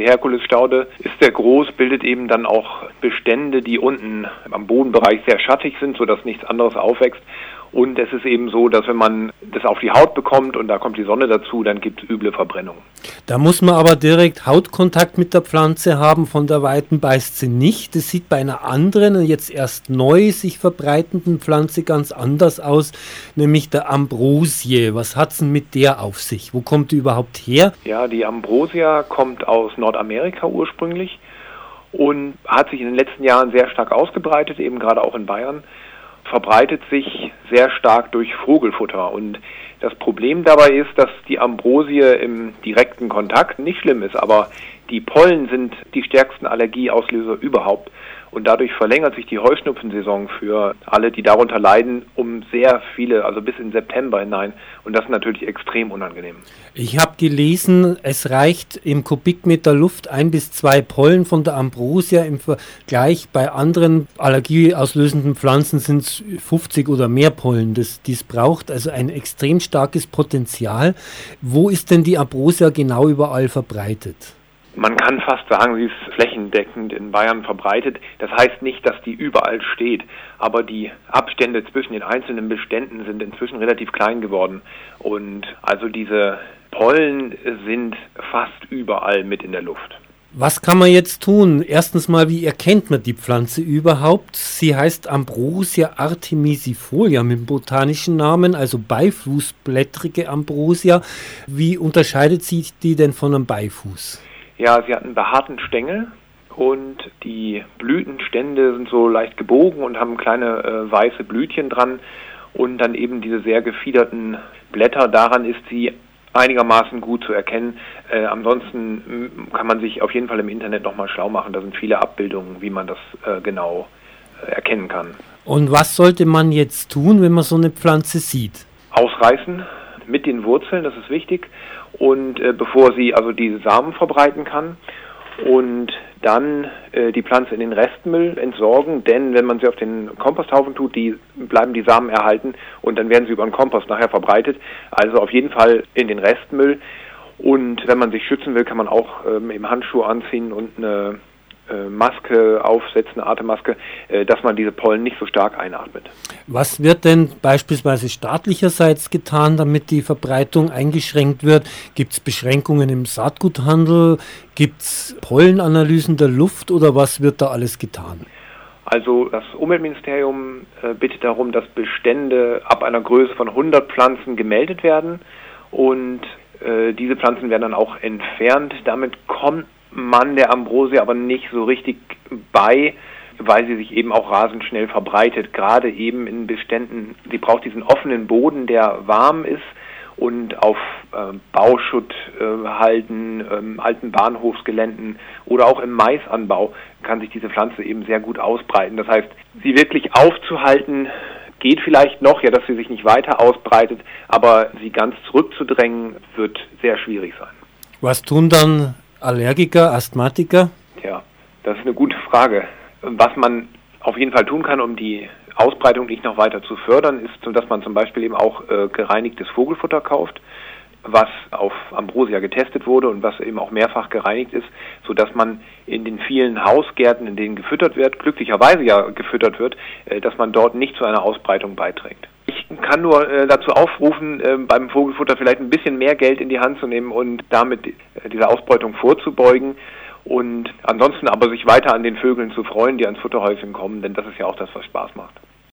Die Herkulesstaude ist sehr groß, bildet eben dann auch Bestände, die unten am Bodenbereich sehr schattig sind, sodass nichts anderes aufwächst. Und es ist eben so, dass wenn man das auf die Haut bekommt und da kommt die Sonne dazu, dann gibt es üble Verbrennungen. Da muss man aber direkt Hautkontakt mit der Pflanze haben, von der Weiten beißt sie nicht. Das sieht bei einer anderen, jetzt erst neu sich verbreitenden Pflanze ganz anders aus, nämlich der Ambrosie. Was hat es denn mit der auf sich? Wo kommt die überhaupt her? Ja, die Ambrosia kommt aus Nordamerika ursprünglich und hat sich in den letzten Jahren sehr stark ausgebreitet, eben gerade auch in Bayern verbreitet sich sehr stark durch Vogelfutter. Und das Problem dabei ist, dass die Ambrosie im direkten Kontakt nicht schlimm ist, aber die Pollen sind die stärksten Allergieauslöser überhaupt. Und dadurch verlängert sich die Heuschnupfensaison für alle, die darunter leiden, um sehr viele, also bis in September hinein. Und das ist natürlich extrem unangenehm. Ich habe gelesen, es reicht im Kubikmeter Luft ein bis zwei Pollen von der Ambrosia. Im Vergleich bei anderen allergieauslösenden Pflanzen sind es 50 oder mehr Pollen. Das dies braucht also ein extrem starkes Potenzial. Wo ist denn die Ambrosia genau überall verbreitet? Man kann fast sagen, sie ist flächendeckend in Bayern verbreitet. Das heißt nicht, dass die überall steht, aber die Abstände zwischen den einzelnen Beständen sind inzwischen relativ klein geworden. Und also diese Pollen sind fast überall mit in der Luft. Was kann man jetzt tun? Erstens mal, wie erkennt man die Pflanze überhaupt? Sie heißt Ambrosia artemisifolia mit dem botanischen Namen, also beifußblättrige Ambrosia. Wie unterscheidet sich die denn von einem Beifuß? Ja, sie hat einen behaarten Stängel und die Blütenstände sind so leicht gebogen und haben kleine äh, weiße Blütchen dran und dann eben diese sehr gefiederten Blätter. Daran ist sie einigermaßen gut zu erkennen. Äh, ansonsten kann man sich auf jeden Fall im Internet nochmal schlau machen. Da sind viele Abbildungen, wie man das äh, genau äh, erkennen kann. Und was sollte man jetzt tun, wenn man so eine Pflanze sieht? Ausreißen mit den Wurzeln, das ist wichtig und äh, bevor sie also diese Samen verbreiten kann und dann äh, die Pflanze in den Restmüll entsorgen, denn wenn man sie auf den Komposthaufen tut, die bleiben die Samen erhalten und dann werden sie über den Kompost nachher verbreitet. Also auf jeden Fall in den Restmüll. Und wenn man sich schützen will, kann man auch ähm, eben Handschuhe anziehen und eine Maske aufsetzen, eine Atemmaske, äh, dass man diese Pollen nicht so stark einatmet. Was wird denn beispielsweise staatlicherseits getan, damit die Verbreitung eingeschränkt wird? Gibt es Beschränkungen im Saatguthandel? Gibt es Pollenanalysen der Luft oder was wird da alles getan? Also das Umweltministerium äh, bittet darum, dass Bestände ab einer Größe von 100 Pflanzen gemeldet werden und äh, diese Pflanzen werden dann auch entfernt. Damit kommt man der Ambrosie aber nicht so richtig bei, weil sie sich eben auch rasend schnell verbreitet, gerade eben in Beständen. Sie braucht diesen offenen Boden, der warm ist und auf äh, Bauschutthalden, äh, alten Bahnhofsgeländen oder auch im Maisanbau kann sich diese Pflanze eben sehr gut ausbreiten. Das heißt, sie wirklich aufzuhalten, geht vielleicht noch, ja, dass sie sich nicht weiter ausbreitet, aber sie ganz zurückzudrängen, wird sehr schwierig sein. Was tun dann Allergiker, Asthmatiker? Ja, das ist eine gute Frage. Was man auf jeden Fall tun kann, um die Ausbreitung nicht noch weiter zu fördern, ist, dass man zum Beispiel eben auch äh, gereinigtes Vogelfutter kauft, was auf Ambrosia getestet wurde und was eben auch mehrfach gereinigt ist, sodass man in den vielen Hausgärten, in denen gefüttert wird, glücklicherweise ja gefüttert wird, äh, dass man dort nicht zu einer Ausbreitung beiträgt. Kann nur äh, dazu aufrufen, äh, beim Vogelfutter vielleicht ein bisschen mehr Geld in die Hand zu nehmen und damit äh, dieser Ausbeutung vorzubeugen und ansonsten aber sich weiter an den Vögeln zu freuen, die ans Futterhäuschen kommen, denn das ist ja auch das, was Spaß macht.